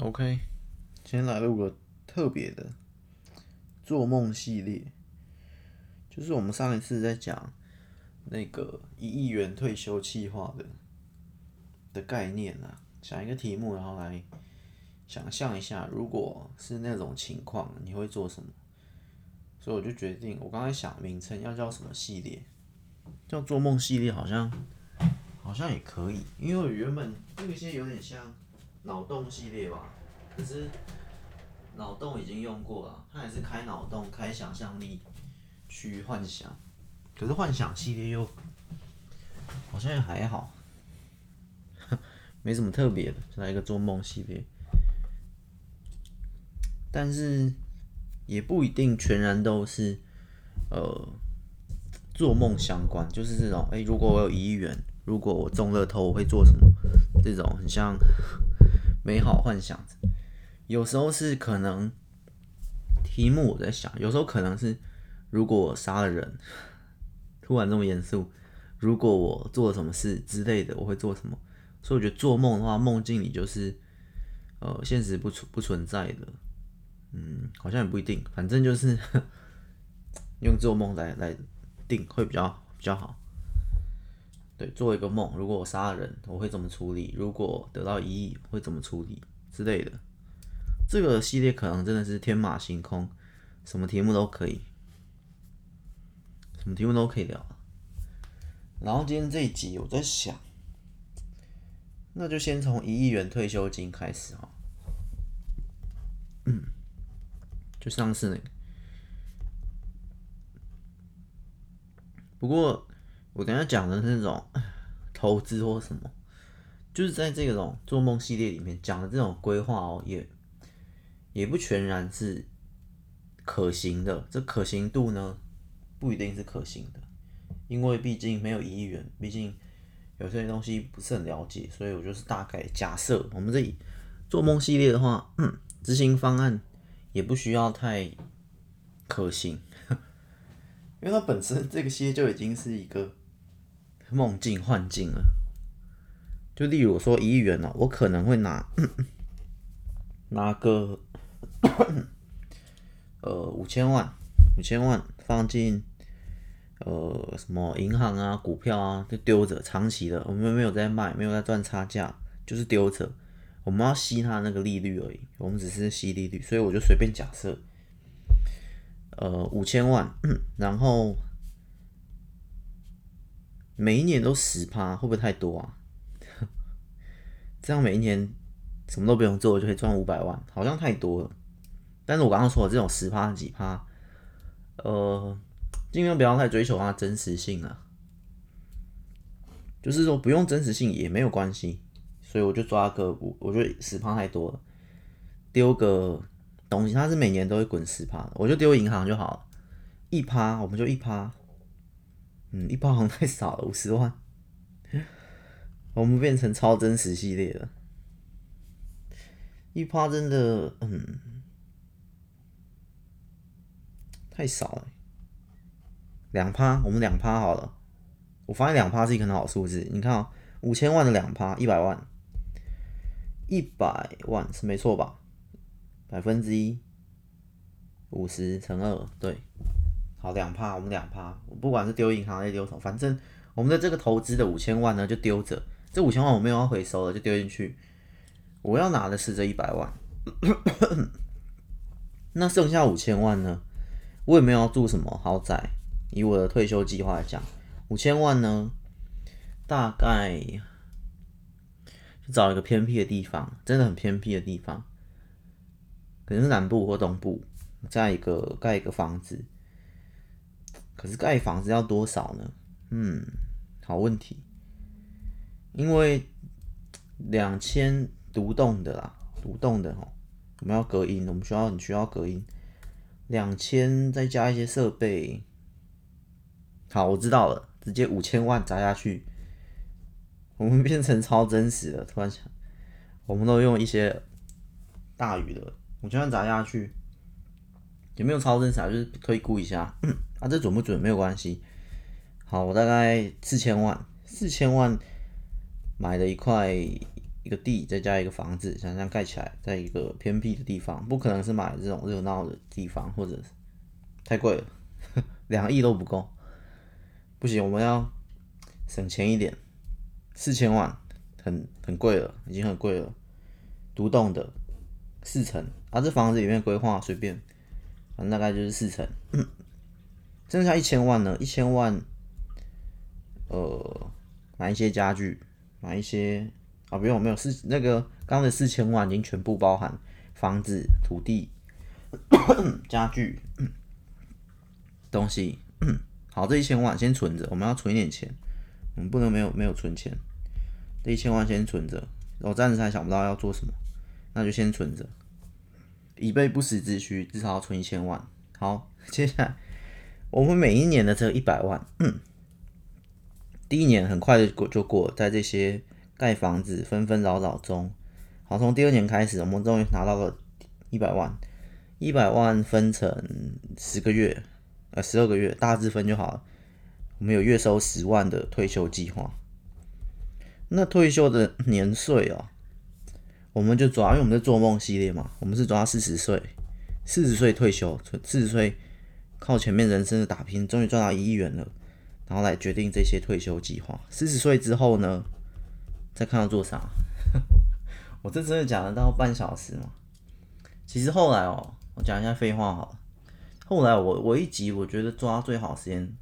OK，今天来录个特别的做梦系列，就是我们上一次在讲那个一亿元退休计划的的概念啊，想一个题目，然后来想象一下，如果是那种情况，你会做什么？所以我就决定，我刚才想名称要叫什么系列，叫做梦系列，好像好像也可以，因为原本那些有点像。脑洞系列吧，可是脑洞已经用过了，它也是开脑洞、开想象力去幻想。可是幻想系列又好像也还好，没什么特别的，就来一个做梦系列。但是也不一定全然都是呃做梦相关，就是这种哎、如果我有一亿元，如果我中乐透，我会做什么？这种很像。美好幻想，有时候是可能题目我在想，有时候可能是如果我杀了人，突然这么严肃，如果我做了什么事之类的，我会做什么？所以我觉得做梦的话，梦境里就是呃现实不存不存在的，嗯，好像也不一定，反正就是 用做梦来来定会比较比较好。对，做一个梦，如果我杀了人，我会怎么处理？如果得到一亿，会怎么处理之类的？这个系列可能真的是天马行空，什么题目都可以，什么题目都可以聊。然后今天这一集，我在想，那就先从一亿元退休金开始哈。嗯，就上次那个，不过。我等下讲的那种投资或什么，就是在这种做梦系列里面讲的这种规划哦，也也不全然是可行的。这可行度呢，不一定是可行的，因为毕竟没有一亿元，毕竟有些东西不是很了解，所以我就是大概假设。我们这里做梦系列的话，嗯，执行方案也不需要太可行，因为它本身这个系列就已经是一个。梦境幻境了，就例如说一亿元呢，我可能会拿 拿个 呃五千万，五千万放进呃什么银行啊、股票啊，就丢着长期的，我们没有在卖，没有在赚差价，就是丢着，我们要吸它那个利率而已，我们只是吸利率，所以我就随便假设，呃五千万，然后。每一年都十趴，会不会太多啊？这样每一年什么都不用做，就可以赚五百万，好像太多了。但是我刚刚说的这种十趴几趴，呃，尽量不要太追求它真实性啊。就是说不用真实性也没有关系，所以我就抓个五，我觉得十趴太多了，丢个东西，它是每年都会滚十趴，我就丢银行就好了，一趴我们就一趴。嗯，一包好像太少了，五十万。我们变成超真实系列了，一趴真的，嗯，太少了。两趴，我们两趴好了。我发现两趴是一个很好数字。你看啊，五千万的两趴，一百万，一百万是没错吧？百分之一，五十乘二，对。好，两趴，我们两趴，不管是丢银行还是丢什么，反正我们的这个投资的五千万呢，就丢着。这五千万我没有要回收了，就丢进去。我要拿的是这一百万。那剩下五千万呢？我也没有要住什么豪宅。以我的退休计划来讲，五千万呢，大概就找一个偏僻的地方，真的很偏僻的地方，可能是南部或东部，再一个盖一个房子。可是盖房子要多少呢？嗯，好问题。因为两千独栋的啦，独栋的哦，我们要隔音，我们需要你需要隔音。两千再加一些设备，好，我知道了，直接五千万砸下去，我们变成超真实的。突然想，我们都用一些大语的，五千万砸下去。有没有超真实啊？就是推估一下，啊，这准不准没有关系。好，我大概四千万，四千万买了一块一个地，再加一个房子，想想盖起来，在一个偏僻的地方，不可能是买这种热闹的地方，或者太贵了，两亿都不够，不行，我们要省钱一点，四千万很很贵了，已经很贵了，独栋的四层，啊，这房子里面规划随便，反正大概就是四层，剩下一千万呢，一千万，呃，买一些家具，买一些。啊，不用，没有四那个刚刚的四千万已经全部包含房子、土地、家具、东西。好，这一千万先存着，我们要存一点钱，我们不能没有没有存钱。这一千万先存着，我暂时还想不到要做什么，那就先存着，以备不时之需，至少要存一千万。好，接下来我们每一年的这一百万，第一年很快的过就过，在这些。盖房子纷纷扰扰中，好，从第二年开始，我们终于拿到了一百万，一百万分成十个月，呃，十二个月，大致分就好了。我们有月收十万的退休计划。那退休的年岁哦，我们就抓，因为我们是做梦系列嘛，我们是抓四十岁，四十岁退休，四十岁靠前面人生的打拼，终于赚到一亿元了，然后来决定这些退休计划。四十岁之后呢？再看到做啥？我这真的讲了到半小时吗？其实后来哦，我讲一下废话好了。后来我我一集我觉得抓最好时间，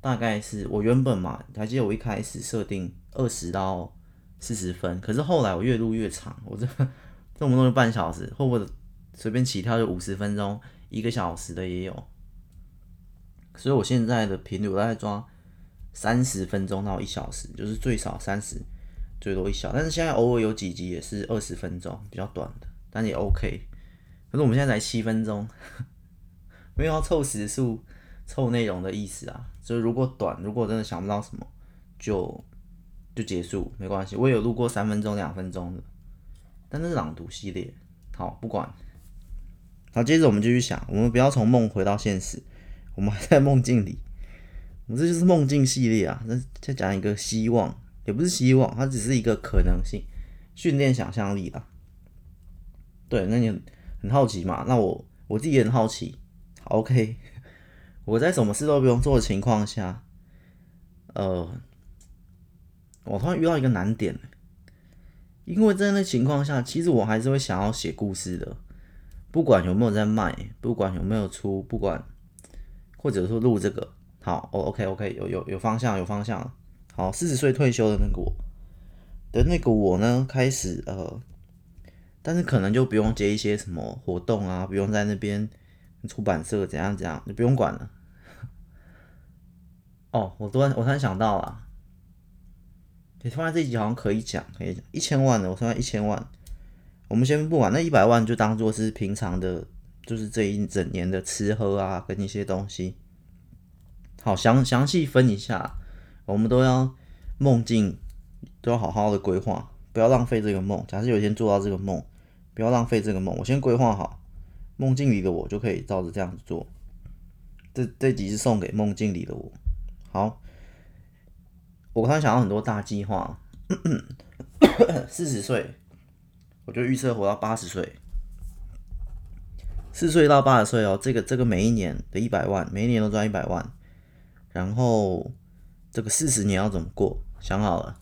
大概是我原本嘛，还记得我一开始设定二十到四十分，可是后来我越录越长，我这这么多就半小时，或者随便起跳就五十分钟、一个小时的也有。所以我现在的频率我大概抓三十分钟到一小时，就是最少三十。最多一小，但是现在偶尔有几集也是二十分钟，比较短的，但也 OK。可是我们现在才七分钟，没有要凑时数、凑内容的意思啊。所以如果短，如果真的想不到什么，就就结束，没关系。我有录过三分钟、两分钟的，但那是朗读系列。好，不管。好，接着我们继续想，我们不要从梦回到现实，我们还在梦境里。我们这就是梦境系列啊，那再讲一个希望。也不是希望，它只是一个可能性，训练想象力啦。对，那你很好奇嘛？那我我自己也很好奇。，OK，我在什么事都不用做的情况下，呃，我突然遇到一个难点，因为在那情况下，其实我还是会想要写故事的，不管有没有在卖，不管有没有出，不管或者说录这个，好，OK，OK，有有有方向，有方向。好，四十岁退休的那个我，的那个我呢，开始呃，但是可能就不用接一些什么活动啊，不用在那边出版社怎样怎样，你不用管了。哦，我突然我突然想到了，你突然这一集好像可以讲，可以讲一千万的，我突然一千万，我们先不管那一百万，就当做是平常的，就是这一整年的吃喝啊，跟一些东西。好，详详细分一下。我们都要梦境，都要好好的规划，不要浪费这个梦。假设有一天做到这个梦，不要浪费这个梦。我先规划好，梦境里的我就可以照着这样子做。这这集是送给梦境里的我。好，我刚才想到很多大计划。四十岁，我就预测活到八十岁。四岁到八十岁哦，这个这个每一年的一百万，每一年都赚一百万，然后。这个四十年要怎么过？想好了。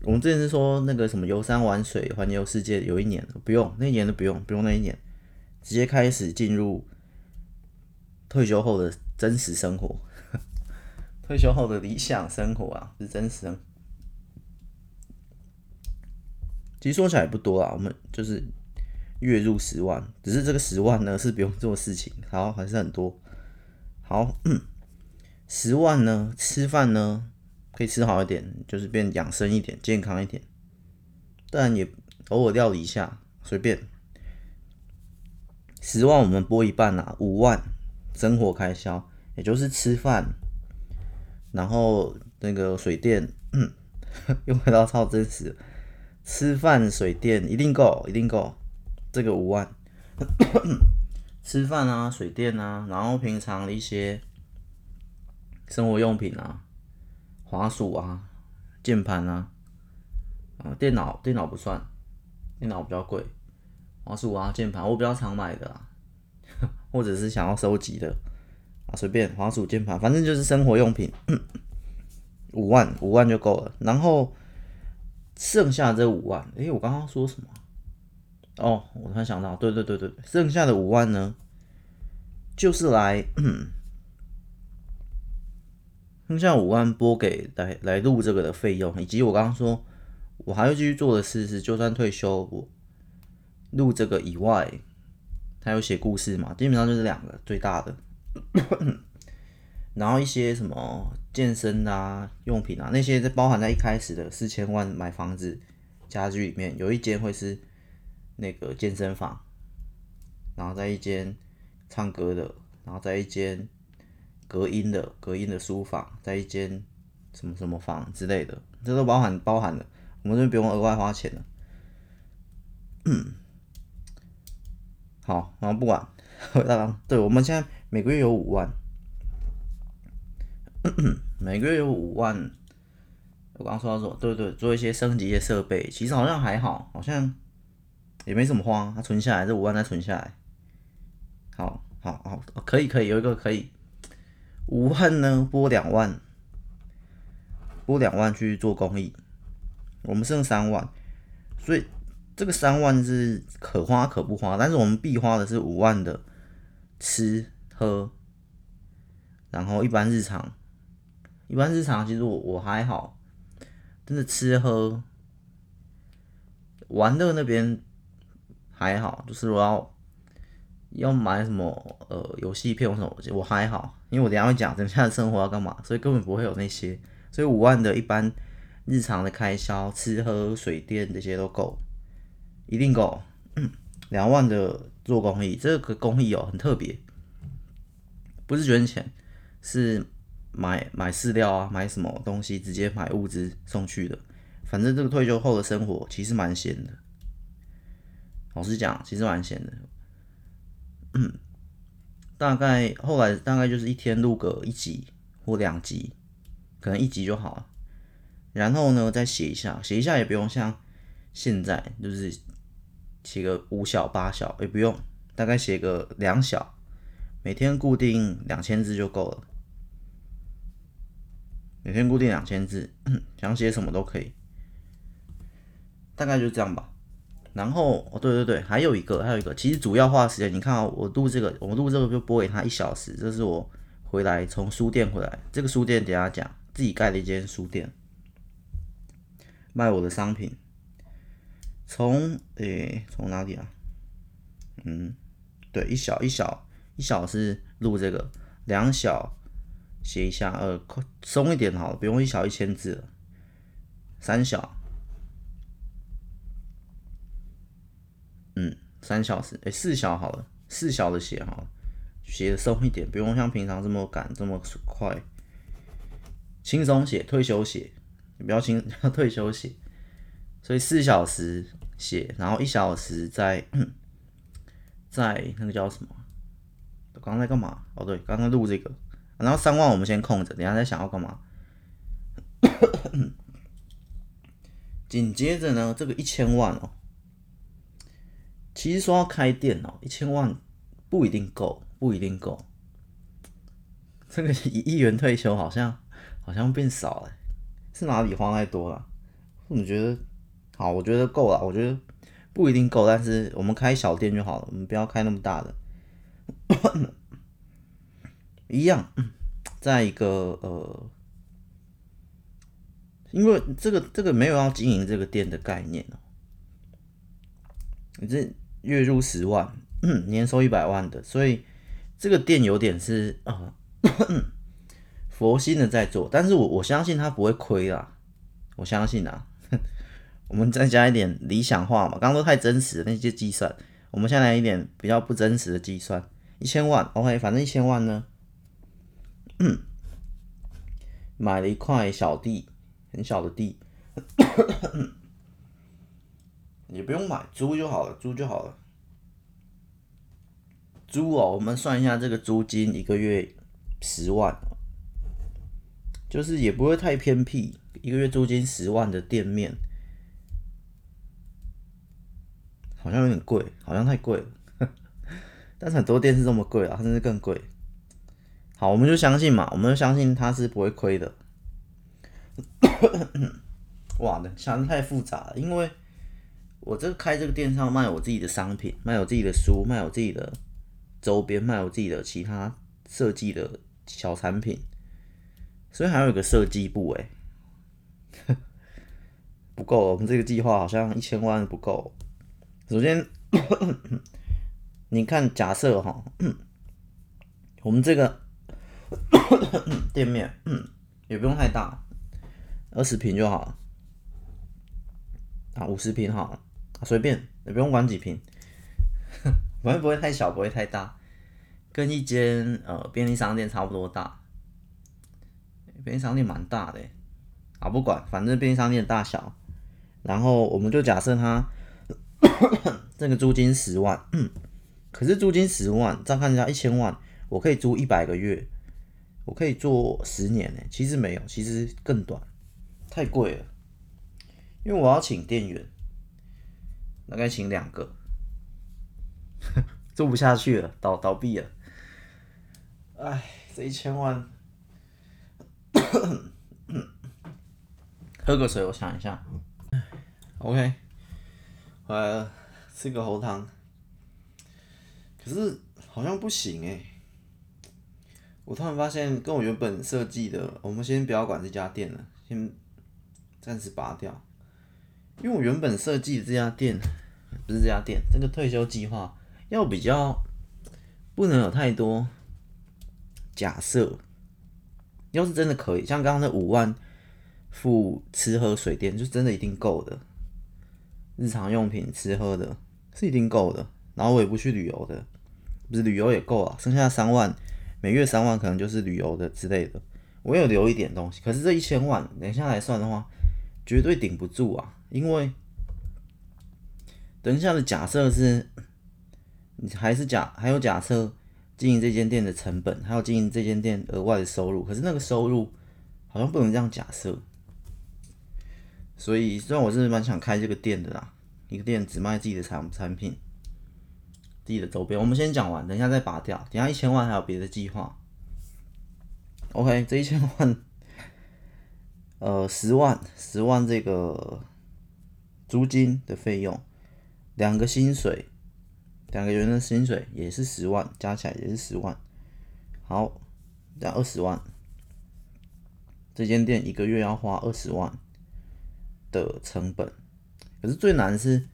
我们之前是说那个什么游山玩水、环游世界，有一年不用，那一年都不用，不用那一年，直接开始进入退休后的真实生活。退休后的理想生活啊，是真实生。其实说起来也不多啊，我们就是月入十万，只是这个十万呢是不用做事情，好还是很多。好。十万呢？吃饭呢？可以吃好一点，就是变养生一点，健康一点。当然也偶尔料理一下，随便。十万我们拨一半啊，五万生活开销，也就是吃饭，然后那个水电，又回到超真实，吃饭水电一定够，一定够，这个五万。吃饭啊，水电啊，然后平常的一些。生活用品啊，滑鼠啊，键盘啊，啊，电脑电脑不算，电脑比较贵。滑鼠啊，键盘我比较常买的啦，或者是想要收集的啊，随便滑鼠、键盘，反正就是生活用品，五万五万就够了。然后剩下这五万，诶、我刚刚说什么？哦，我突然想到，对对对对，剩下的五万呢，就是来，剩下五万拨给来来录这个的费用，以及我刚刚说我还要继续做的事是，就算退休我。录这个以外，他有写故事嘛？基本上就是两个最大的，然后一些什么健身啊、用品啊那些，包含在一开始的四千万买房子家具里面，有一间会是那个健身房，然后在一间唱歌的，然后在一间隔音的隔音的书房，在一间什么什么房之类的，这都包含包含了，我们这边不用额外花钱了。好，然后不管，对，我们现在每个月有五万，每个月有五万。我刚刚说到说，对对，做一些升级的设备，其实好像还好，好像也没什么花，他存下来，这五万再存下来。好，好，好，可以，可以，有一个可以，五万呢，拨两万，拨两万去做公益，我们剩三万，所以。这个三万是可花可不花，但是我们必花的是五万的吃喝，然后一般日常，一般日常其实我我还好，真的吃喝。玩乐那边还好，就是我要要买什么呃游戏片或什么，我还好，因为我等下会讲等下的生活要干嘛，所以根本不会有那些，所以五万的一般日常的开销，吃喝水电这些都够。一定够，两万的做公益，这个公益哦很特别，不是捐钱，是买买饲料啊，买什么东西直接买物资送去的。反正这个退休后的生活其实蛮闲的，老实讲，其实蛮闲的。嗯，大概后来大概就是一天录个一集或两集，可能一集就好了。然后呢，再写一下，写一下也不用像现在就是。写个五小八小也不用，大概写个两小，每天固定两千字就够了。每天固定两千字，想写什么都可以，大概就这样吧。然后哦，对对对，还有一个，还有一个，其实主要花时间，你看啊，我录这个，我录这个就播给他一小时，这是我回来从书店回来，这个书店等下讲，自己盖的一间书店，卖我的商品。从诶，从哪里啊？嗯，对，一小一小一小是录这个，两小写一下，呃，松一点好了，不用一小一千字。三小，嗯，三小时，诶，四小好了，四小的写好了，写的松一点，不用像平常这么赶这么快，轻松写，退休写，你不要轻，要退休写。所以四小时写，然后一小时在 在那个叫什么？我刚才干嘛？哦，对，刚刚录这个。然后三万我们先空着，等下再想要干嘛。紧接着呢，这个一千万哦，其实说要开店哦，一千万不一定够，不一定够。这个一亿元退休好像好像变少了，是哪里花太多了？我觉得？好，我觉得够了。我觉得不一定够，但是我们开小店就好了，我们不要开那么大的。一样，在一个呃，因为这个这个没有要经营这个店的概念哦。你这月入十万，年收一百万的，所以这个店有点是啊、呃、佛心的在做，但是我我相信他不会亏啦，我相信啊。我们再加一点理想化嘛，刚刚都太真实的那些计算，我们现在来一点比较不真实的计算。一千万，OK，反正一千万呢，买了一块小地，很小的地，也不用买，租就好了，租就好了。租哦，我们算一下这个租金，一个月十万，就是也不会太偏僻，一个月租金十万的店面。好像有点贵，好像太贵了。但是很多店是这么贵啊，甚至更贵。好，我们就相信嘛，我们就相信它是不会亏的。哇，想的太复杂了，因为我这个开这个电商卖我自己的商品，卖我自己的书，卖我自己的周边，卖我自己的其他设计的小产品，所以还有一个设计部哎，不够，我们这个计划好像一千万不够。首先，你看，假设哈，我们这个店面也不用太大，二十平就好了，啊，五十平好了，随便，也不用管几坪，反正不会太小，不会太大，跟一间呃便利商店差不多大，便利商店蛮大的，啊，不管，反正便利商店的大小，然后我们就假设它。这个租金十万，可是租金十万，再看一下一千万，我可以租一百个月，我可以做十年呢。其实没有，其实更短，太贵了。因为我要请店员，大概请两个，做不下去了，倒倒闭了。哎，这一千万，喝个水，我想一下。OK。回来，吃个喉糖。可是好像不行哎。我突然发现，跟我原本设计的，我们先不要管这家店了，先暂时拔掉。因为我原本设计这家店，不是这家店，这个退休计划要比较不能有太多假设。要是真的可以，像刚刚那五万付吃喝水电，就真的一定够的。日常用品、吃喝的，是一定够的。然后我也不去旅游的，不是旅游也够啊。剩下三万，每月三万可能就是旅游的之类的。我有留一点东西，可是这一千万，等下来算的话，绝对顶不住啊。因为等一下的假设是，你还是假，还有假设经营这间店的成本，还有经营这间店额外的收入。可是那个收入好像不能这样假设。所以，虽然我是蛮想开这个店的啦，一个店只卖自己的产产品，自己的周边。我们先讲完，等一下再拔掉。等下一千万还有别的计划。OK，这一千万，呃，十万，十万这个租金的费用，两个薪水，两个人的薪水也是十万，加起来也是十万。好，这样二十万，这间店一个月要花二十万。的成本，可是最难是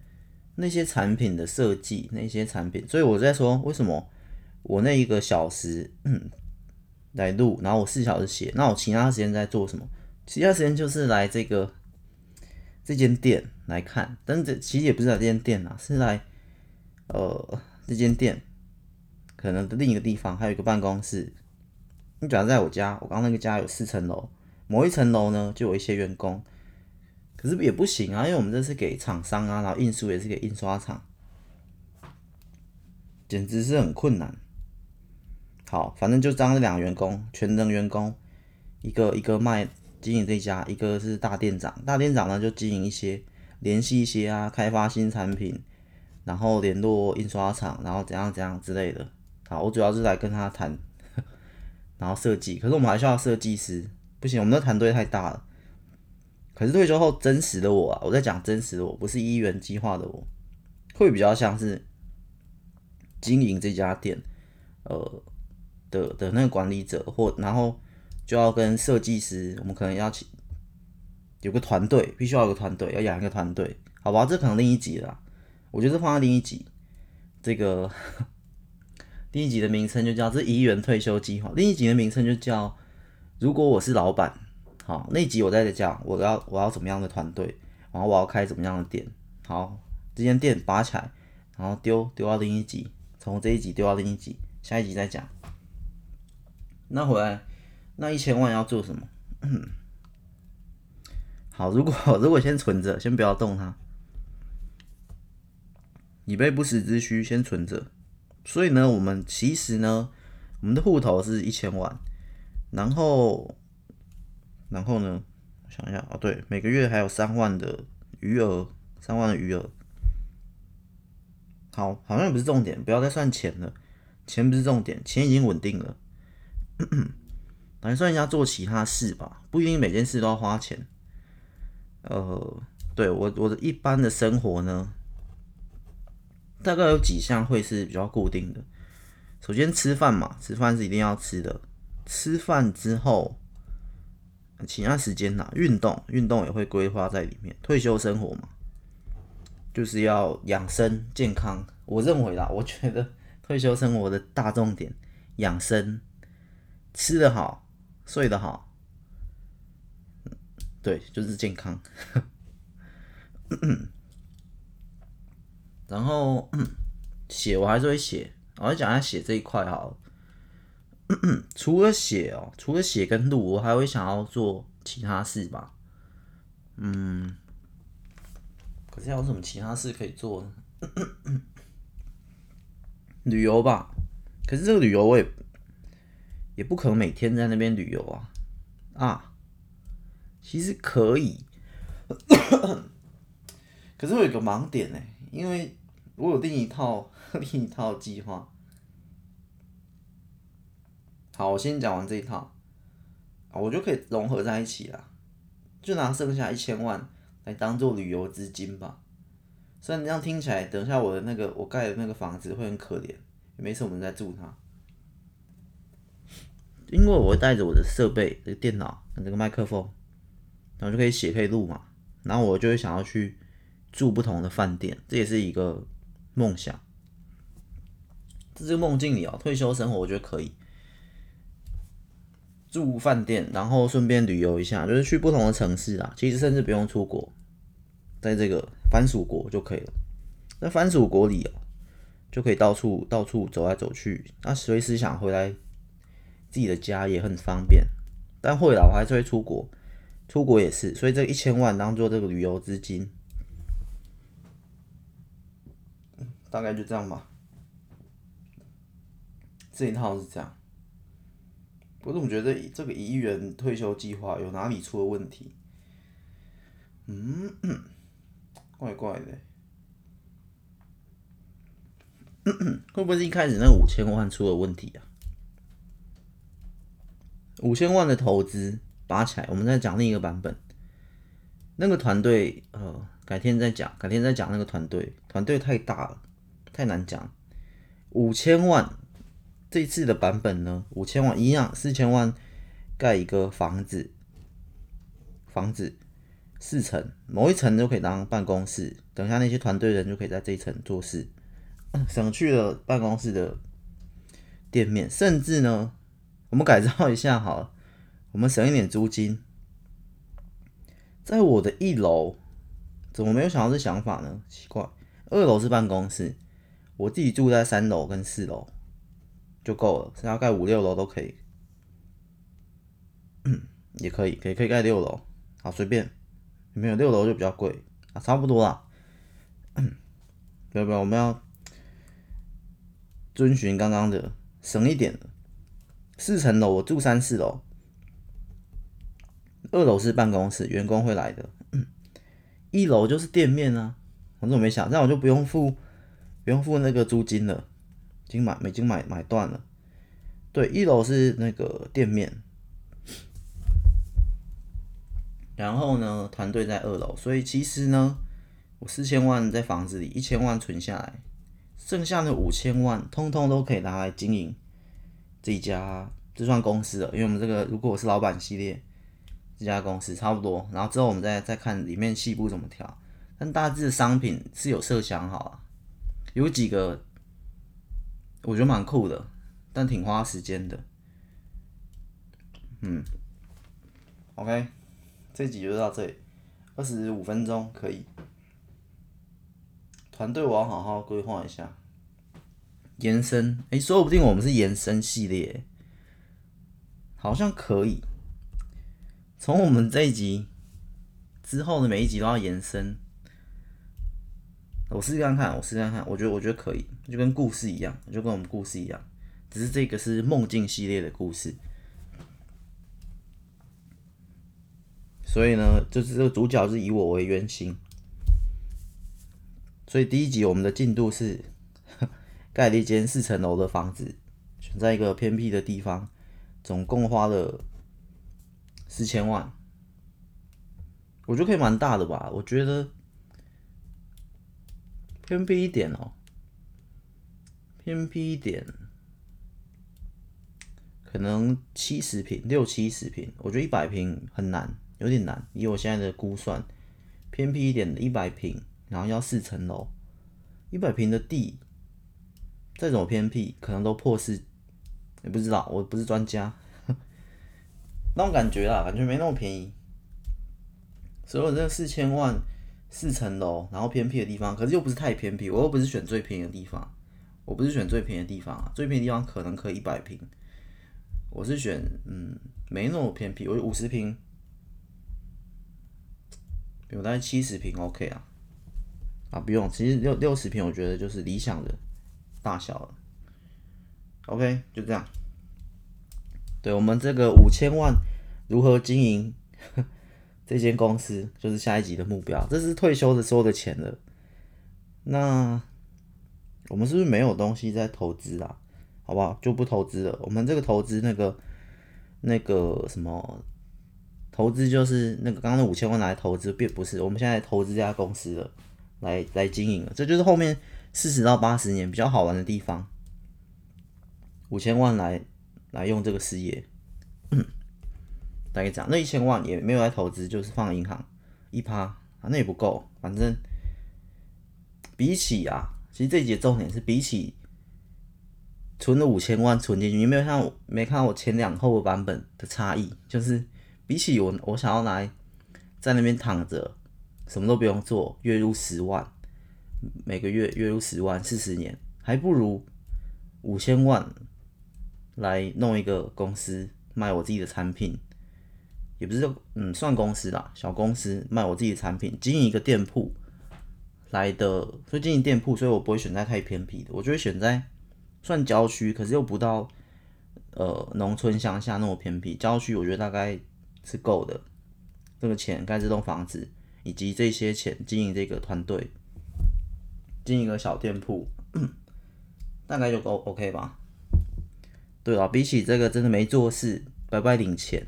那些产品的设计，那些产品。所以我在说，为什么我那一个小时来录，然后我四小时写，那我其他时间在做什么？其他时间就是来这个这间店来看，但这其实也不是来这间店啊，是来呃这间店可能的另一个地方，还有一个办公室。你主要在我家，我刚刚那个家有四层楼，某一层楼呢就有一些员工。可是也不行啊，因为我们这是给厂商啊，然后印书也是给印刷厂，简直是很困难。好，反正就当这两个员工，全能员工，一个一个卖经营这家，一个是大店长，大店长呢就经营一些，联系一些啊，开发新产品，然后联络印刷厂，然后怎样怎样之类的。好，我主要是来跟他谈，然后设计。可是我们还需要设计师，不行，我们的团队太大了。可是退休后真实的我啊，我在讲真实的我，不是一元计划的我，会比较像是经营这家店，呃的的那个管理者，或然后就要跟设计师，我们可能要请有个团队，必须要有个团队，要养一个团队，好吧？这可能另一集了，我觉得放在另一集，这个 第一集的名称就叫这一元退休计划，另一集的名称就叫如果我是老板。好，那集我在讲，我要我要怎么样的团队，然后我要开怎么样的店。好，这间店拔起来，然后丢丢到另一集，从这一集丢到另一集，下一集再讲。那回来，那一千万要做什么？好，如果 如果先存着，先不要动它，以备不时之需，先存着。所以呢，我们其实呢，我们的户头是一千万，然后。然后呢，我想一下啊，对，每个月还有三万的余额，三万的余额。好，好像也不是重点，不要再算钱了，钱不是重点，钱已经稳定了。反正算一下做其他事吧，不一定每件事都要花钱。呃，对，我我的一般的生活呢，大概有几项会是比较固定的。首先吃饭嘛，吃饭是一定要吃的。吃饭之后，其他时间呢，运动运动也会规划在里面。退休生活嘛。就是要养生健康，我认为啦，我觉得退休生活的大重点，养生，吃得好，睡得好，对，就是健康。然后写我还是会写，我来讲一下写这一块哈。除了写哦，除了写跟录，我还会想要做其他事吧。嗯。可是还有什么其他事可以做呢？旅游吧，可是这个旅游我也也不可能每天在那边旅游啊啊！其实可以，可是我有个盲点呢，因为我有另一套另一套计划。好，我先讲完这一套，我就可以融合在一起了，就拿剩下一千万。来当做旅游资金吧，虽然这样听起来，等一下我的那个我盖的那个房子会很可怜，也没什么人在住它，因为我会带着我的设备，这个电脑跟这个麦克风，然后就可以写可以录嘛，然后我就会想要去住不同的饭店，这也是一个梦想，在这个梦境里哦，退休生活我觉得可以。住饭店，然后顺便旅游一下，就是去不同的城市啊。其实甚至不用出国，在这个番薯国就可以了。在番薯国里哦，就可以到处到处走来走去。那随时想回来自己的家也很方便。但会啦，我还是会出国，出国也是。所以这一千万当做这个旅游资金，大概就这样吧。这一套是这样。我总觉得这个一亿元退休计划有哪里出了问题？嗯，怪怪的。会不会是一开始那五千万出了问题啊？五千万的投资拔起来，我们再讲另一个版本。那个团队，呃，改天再讲，改天再讲那个团队，团队太大了，太难讲。五千万。这次的版本呢，五千万一样，四千万盖一个房子，房子四层，某一层就可以当办公室，等下那些团队人就可以在这一层做事，省去了办公室的店面，甚至呢，我们改造一下好了，我们省一点租金，在我的一楼，怎么没有想到这想法呢？奇怪，二楼是办公室，我自己住在三楼跟四楼。就够了，要盖五六楼都可以，也可以，可以可以盖六楼，好随便，没有六楼就比较贵。啊，差不多啦，不要不要，我们要遵循刚刚的，省一点，四层楼我住三四楼，二楼是办公室，员工会来的，一楼就是店面啊，我怎么没想，这样我就不用付不用付那个租金了。已经买，已经买买断了。对，一楼是那个店面，然后呢，团队在二楼，所以其实呢，我四千万在房子里，一千万存下来，剩下的五千万，通通都可以拿来经营这一家，这算公司了。因为我们这个，如果我是老板系列，这家公司差不多，然后之后我们再再看里面细部怎么调，但大致商品是有设想好啊，有几个。我觉得蛮酷的，但挺花时间的。嗯，OK，这集就到这里，二十五分钟可以。团队我要好好规划一下，延伸，哎、欸，说不定我们是延伸系列，好像可以。从我们这一集之后的每一集都要延伸。我试试看看，我试试看看，我觉得我觉得可以，就跟故事一样，就跟我们故事一样，只是这个是梦境系列的故事，所以呢，就是这个主角是以我为原型，所以第一集我们的进度是盖了一间四层楼的房子，选在一个偏僻的地方，总共花了四千万，我觉得可以蛮大的吧？我觉得偏僻一点哦，偏僻一点，可能七十平，六七十平，我觉得一百平很难，有点难。以我现在的估算，偏僻一点的一百平，然后要四层楼，一百平的地。再怎么偏僻，可能都破四，也不知道，我不是专家，那种感觉啊，感觉没那么便宜。所以我这四千万四层楼，然后偏僻的地方，可是又不是太偏僻，我又不是选最便宜的地方，我不是选最便宜的地方啊，最便宜的地方可能可以一百平，我是选嗯没那么偏僻，我五十平，有大概七十平 OK 啊，啊不用，其实六六十平我觉得就是理想的。大小了，OK，就这样。对，我们这个五千万如何经营 这间公司，就是下一集的目标。这是退休的时候的钱了。那我们是不是没有东西在投资啊？好不好？就不投资了。我们这个投资，那个那个什么投资，就是那个刚刚的五千万来投资，并不是。我们现在投资这家公司了，来来经营了。这就是后面。四十到八十年比较好玩的地方，五千万来来用这个事业，大概这样。那一千万也没有来投资，就是放银行一趴啊，那也不够。反正比起啊，其实这节重点是比起存了五千万存进去，你没有看我没看我前两后的版本的差异，就是比起我我想要来在那边躺着什么都不用做，月入十万。每个月月入十万，四十年还不如五千万来弄一个公司卖我自己的产品，也不是嗯算公司啦，小公司卖我自己的产品，经营一个店铺来的，所以经营店铺，所以我不会选在太偏僻的，我就会选在算郊区，可是又不到呃农村乡下那么偏僻，郊区我觉得大概是够的，这个钱盖这栋房子以及这些钱经营这个团队。进一个小店铺，大概就够 OK 吧。对啊，比起这个真的没做事，白白领钱，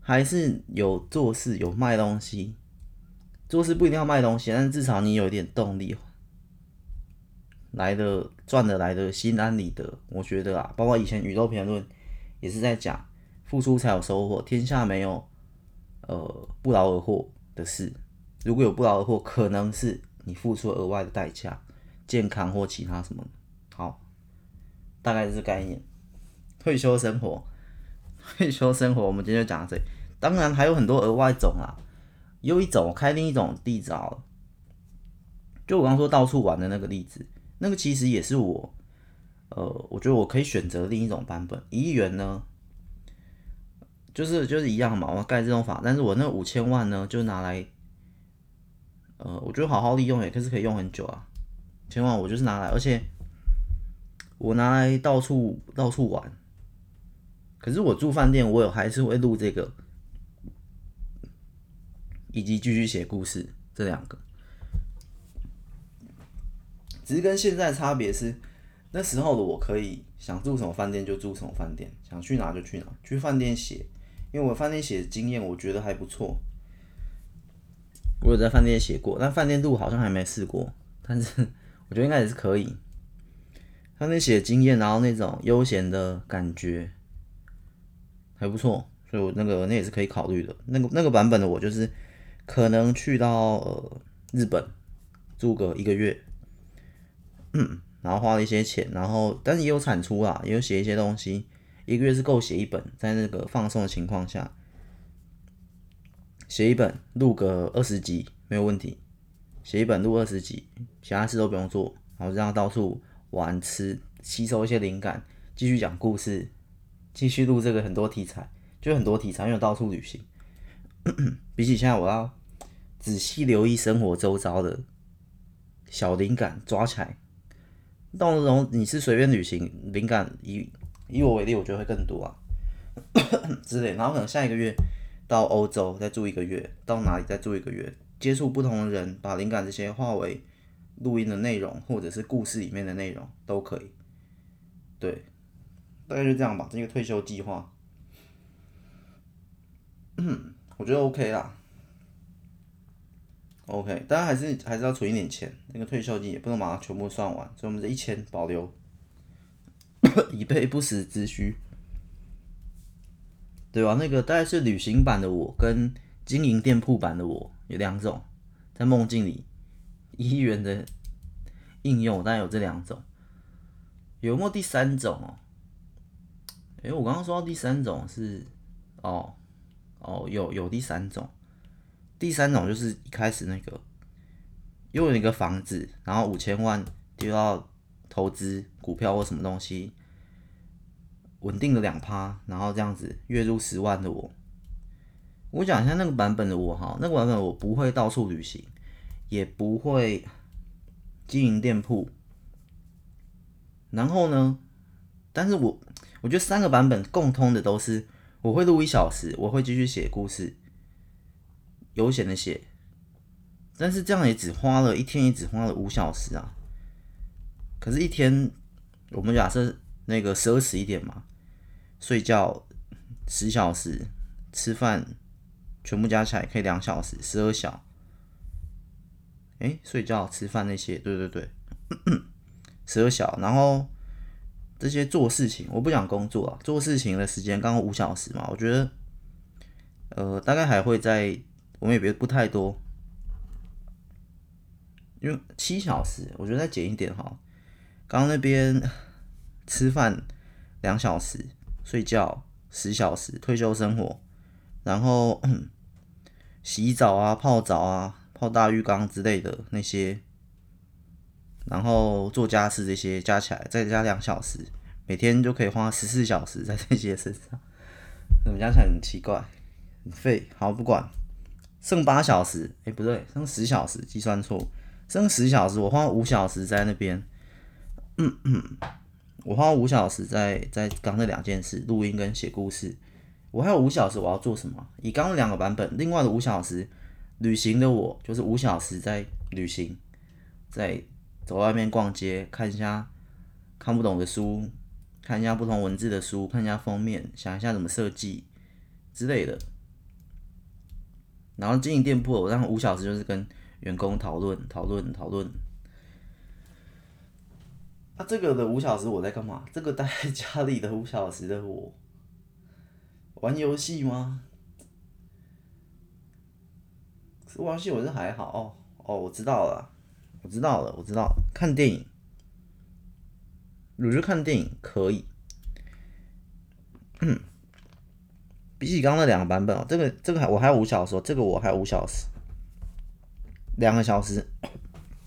还是有做事有卖东西。做事不一定要卖东西，但至少你有一点动力，来的赚的来的心安理得。我觉得啊，包括以前宇宙评论也是在讲，付出才有收获，天下没有呃不劳而获的事。如果有不劳而获，可能是。你付出额外的代价，健康或其他什么？好，大概是概念。退休生活，退休生活，我们今天就讲到这里。当然还有很多额外种啊，有一种开另一种地招。就我刚说到处玩的那个例子，那个其实也是我，呃，我觉得我可以选择另一种版本。一亿元呢，就是就是一样嘛，我盖这种房，但是我那五千万呢，就拿来。呃，我觉得好好利用也可是可以用很久啊。千万我就是拿来，而且我拿来到处到处玩。可是我住饭店，我有还是会录这个，以及继续写故事这两个。只是跟现在差别是，那时候的我可以想住什么饭店就住什么饭店，想去哪就去哪，去饭店写，因为我饭店写的经验我觉得还不错。我有在饭店写过，但饭店录好像还没试过，但是我觉得应该也是可以。饭店写经验，然后那种悠闲的感觉还不错，所以我那个那也是可以考虑的。那个那个版本的我就是可能去到呃日本住个一个月，嗯，然后花了一些钱，然后但是也有产出啦，也有写一些东西，一个月是够写一本，在那个放松的情况下。写一本录个二十集没有问题，写一本录二十集，其他事都不用做，然后这样到处玩吃，吸收一些灵感，继续讲故事，继续录这个很多题材，就很多题材，因为到处旅行。比起现在我要仔细留意生活周遭的小灵感，抓起来。到那种你是随便旅行，灵感以以我为例，我觉得会更多啊 之类，然后可能下一个月。到欧洲再住一个月，到哪里再住一个月，接触不同的人，把灵感这些化为录音的内容，或者是故事里面的内容都可以。对，大概就这样吧。这个退休计划，我觉得 OK 啦。OK，当然还是还是要存一点钱。那个退休金也不能马上全部算完，所以我们这一千保留，以备不时之需。对吧？那个大概是旅行版的我跟经营店铺版的我有两种，在梦境里一元的应用，大概有这两种。有没有第三种哦？哎，我刚刚说到第三种是哦哦，有有第三种。第三种就是一开始那个，又有一个房子，然后五千万丢到投资股票或什么东西。稳定的两趴，然后这样子月入十万的我，我讲一下那个版本的我哈，那个版本我不会到处旅行，也不会经营店铺，然后呢，但是我我觉得三个版本共通的都是我会录一小时，我会继续写故事，悠闲的写，但是这样也只花了一天，也只花了五小时啊，可是，一天我们假设那个奢侈一点嘛。睡觉十小时，吃饭全部加起来可以两小时，十二小。哎、睡觉、吃饭那些，对对对，十二小。然后这些做事情，我不想工作啊，做事情的时间刚好五小时嘛。我觉得，呃，大概还会在，我们也别不太多，因为七小时，我觉得再减一点哈。刚刚那边吃饭两小时。睡觉十小时，退休生活，然后 洗澡啊、泡澡啊、泡大浴缸之类的那些，然后做家事这些加起来再加两小时，每天就可以花十四小时在这些身上，怎么加起来很奇怪，很废。好，不管，剩八小时，哎、不对，剩十小时，计算错，剩十小时，我花五小时在那边，嗯嗯。我花五小时在在刚那两件事，录音跟写故事。我还有五小时我要做什么？以刚刚两个版本，另外的五小时旅行的我，就是五小时在旅行，在走外面逛街，看一下看不懂的书，看一下不同文字的书，看一下封面，想一下怎么设计之类的。然后经营店铺，我让五小时就是跟员工讨论讨论讨论。那、啊、这个的五小时我在干嘛？这个待在家里的五小时的我，玩游戏吗？玩游戏我是还好哦哦，我知道了，我知道了，我知道了。看电影，我觉得看电影可以。嗯，比起刚刚那两个版本哦，这个这个还我还有五小时，这个我还有五小时，两个小时，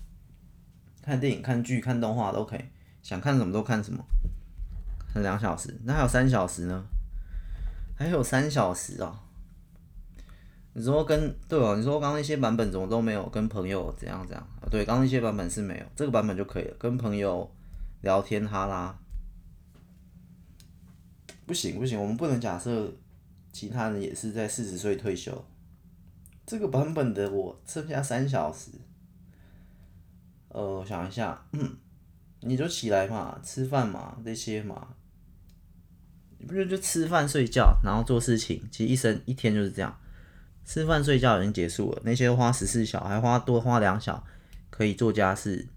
看电影、看剧、看动画都可以。想看什么都看什么，两小时，那还有三小时呢？还有三小时啊！你说跟对哦，你说刚刚那些版本怎么都没有跟朋友怎样怎样？对，刚刚那些版本是没有，这个版本就可以了，跟朋友聊天哈啦。不行不行，我们不能假设其他人也是在四十岁退休。这个版本的我剩下三小时。呃，我想一下，你就起来嘛，吃饭嘛，这些嘛，你不就就吃饭睡觉，然后做事情，其实一生一天就是这样，吃饭睡觉已经结束了。那些花十四小，还花多花两小，可以做家事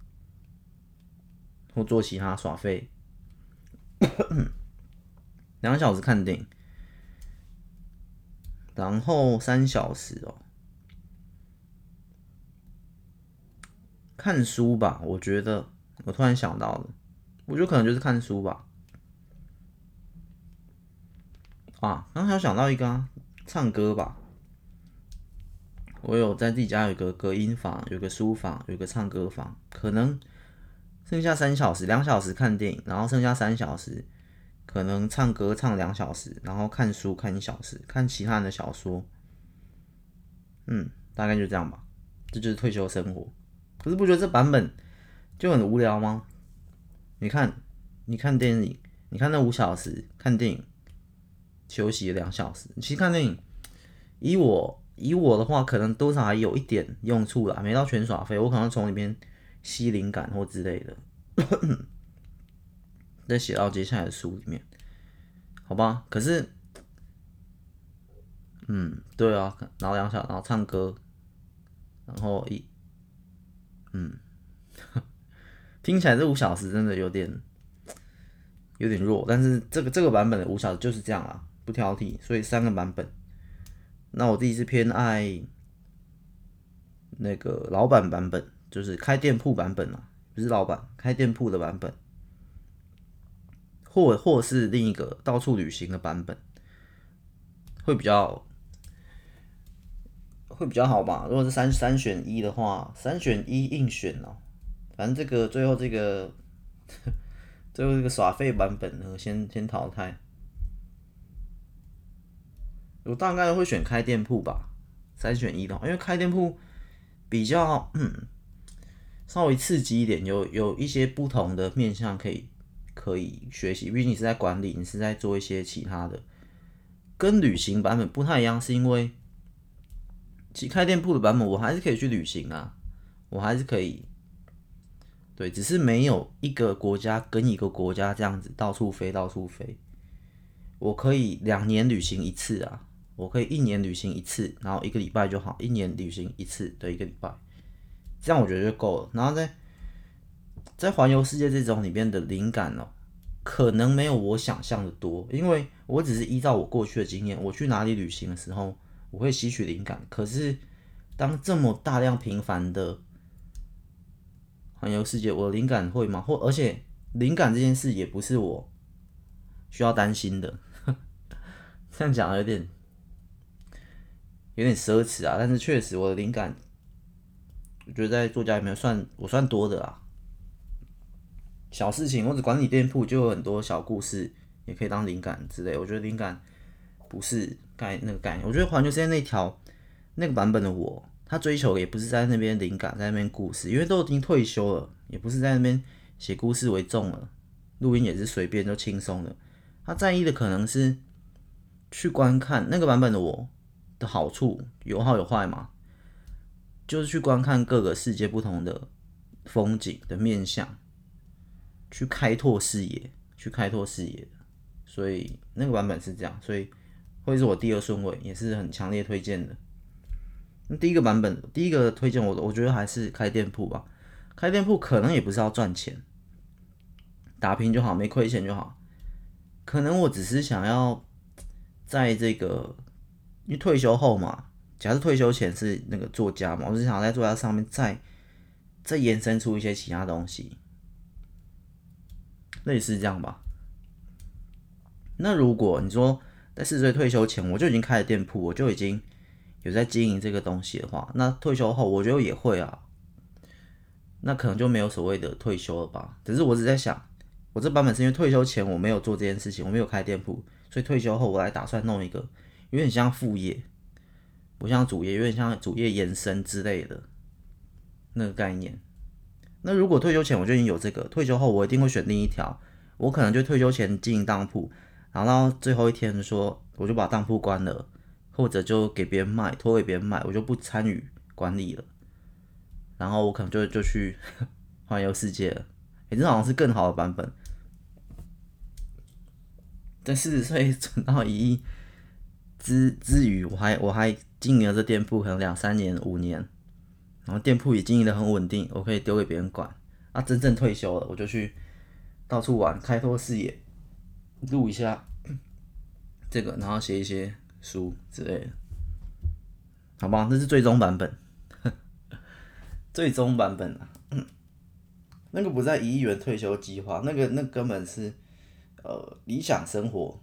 或做其他耍费。两小时看电影，然后三小时哦，看书吧，我觉得。我突然想到了，我觉得可能就是看书吧。啊，刚才想到一个啊，唱歌吧。我有在自己家有个隔音房，有个书房，有个唱歌房。可能剩下三小时，两小时看电影，然后剩下三小时可能唱歌唱两小时，然后看书看一小时，看其他人的小说。嗯，大概就这样吧。这就是退休生活。可是不觉得这版本？就很无聊吗？你看，你看电影，你看那五小时看电影，休息两小时。其实看电影，以我以我的话，可能多少还有一点用处啦，没到全耍废。我可能从里面吸灵感或之类的，再写到接下来的书里面，好吧？可是，嗯，对啊，然后两小，然后唱歌，然后一，嗯，听起来这五小时真的有点有点弱，但是这个这个版本的五小时就是这样啊，不挑剔，所以三个版本。那我自己是偏爱那个老版版本，就是开店铺版本啊，不是老版，开店铺的版本，或或是另一个到处旅行的版本，会比较会比较好吧？如果是三三选一的话，三选一硬选哦。反正这个最后这个 最后这个耍废版本呢，先先淘汰。我大概会选开店铺吧，三选一的话，因为开店铺比较嗯稍微刺激一点，有有一些不同的面向可以可以学习。毕竟你是在管理，你是在做一些其他的，跟旅行版本不太一样，是因为其开店铺的版本我还是可以去旅行啊，我还是可以，对，只是没有一个国家跟一个国家这样子到处飞到处飞，我可以两年旅行一次啊。我可以一年旅行一次，然后一个礼拜就好。一年旅行一次的一个礼拜，这样我觉得就够了。然后在在环游世界这种里面的灵感哦，可能没有我想象的多，因为我只是依照我过去的经验，我去哪里旅行的时候，我会吸取灵感。可是当这么大量频繁的环游世界，我灵感会吗？或而且灵感这件事也不是我需要担心的。这样讲有点。有点奢侈啊，但是确实我的灵感，我觉得在作家里面算我算多的啦。小事情或者管理店铺就有很多小故事，也可以当灵感之类。我觉得灵感不是概那个概念。我觉得环球世界那条那个版本的我，他追求的也不是在那边灵感，在那边故事，因为都已经退休了，也不是在那边写故事为重了，录音也是随便就轻松的。他在意的可能是去观看那个版本的我。的好处有好有坏嘛，就是去观看各个世界不同的风景的面相，去开拓视野，去开拓视野。所以那个版本是这样，所以会是我第二顺位，也是很强烈推荐的。第一个版本，第一个推荐我的，我觉得还是开店铺吧。开店铺可能也不是要赚钱，打拼就好，没亏钱就好。可能我只是想要在这个。因为退休后嘛，假设退休前是那个作家嘛，我是想在作家上面再再延伸出一些其他东西，类似这样吧。那如果你说在四十岁退休前我就已经开了店铺，我就已经有在经营这个东西的话，那退休后我觉得也会啊。那可能就没有所谓的退休了吧。只是我只在想，我这版本是因为退休前我没有做这件事情，我没有开店铺，所以退休后我来打算弄一个。有点像副业，不像主业，有点像主业延伸之类的那个概念。那如果退休前我就已经有这个，退休后我一定会选另一条。我可能就退休前经营当铺，然后到最后一天说我就把当铺关了，或者就给别人卖，托给别人卖，我就不参与管理了。然后我可能就就去 环游世界了。诶，这好像是更好的版本。在四十岁存到一亿。之之余，我还我还经营了这店铺，可能两三年、五年，然后店铺也经营的很稳定，我可以丢给别人管。啊，真正退休了，我就去到处玩，开拓视野，录一下 这个，然后写一些书之类的，好吧？这是最终版本，最终版本啊，那个不在一亿元退休计划，那个那根本是呃理想生活，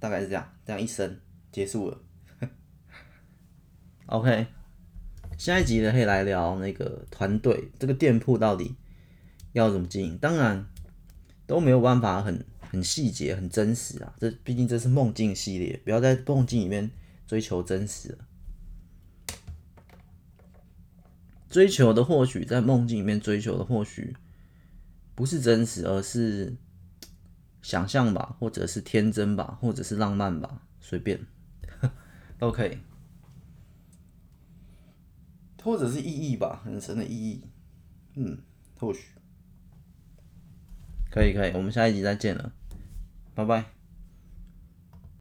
大概是这样，这样一生。结束了，OK，下一集呢可以来聊那个团队，这个店铺到底要怎么经营？当然都没有办法很很细节、很真实啊。这毕竟这是梦境系列，不要在梦境里面追求真实了。追求的或许在梦境里面追求的或许不是真实，而是想象吧，或者是天真吧，或者是浪漫吧，随便。都可以，或者是意义吧，人生的意义，嗯，或许可以可以，我们下一集再见了，拜拜。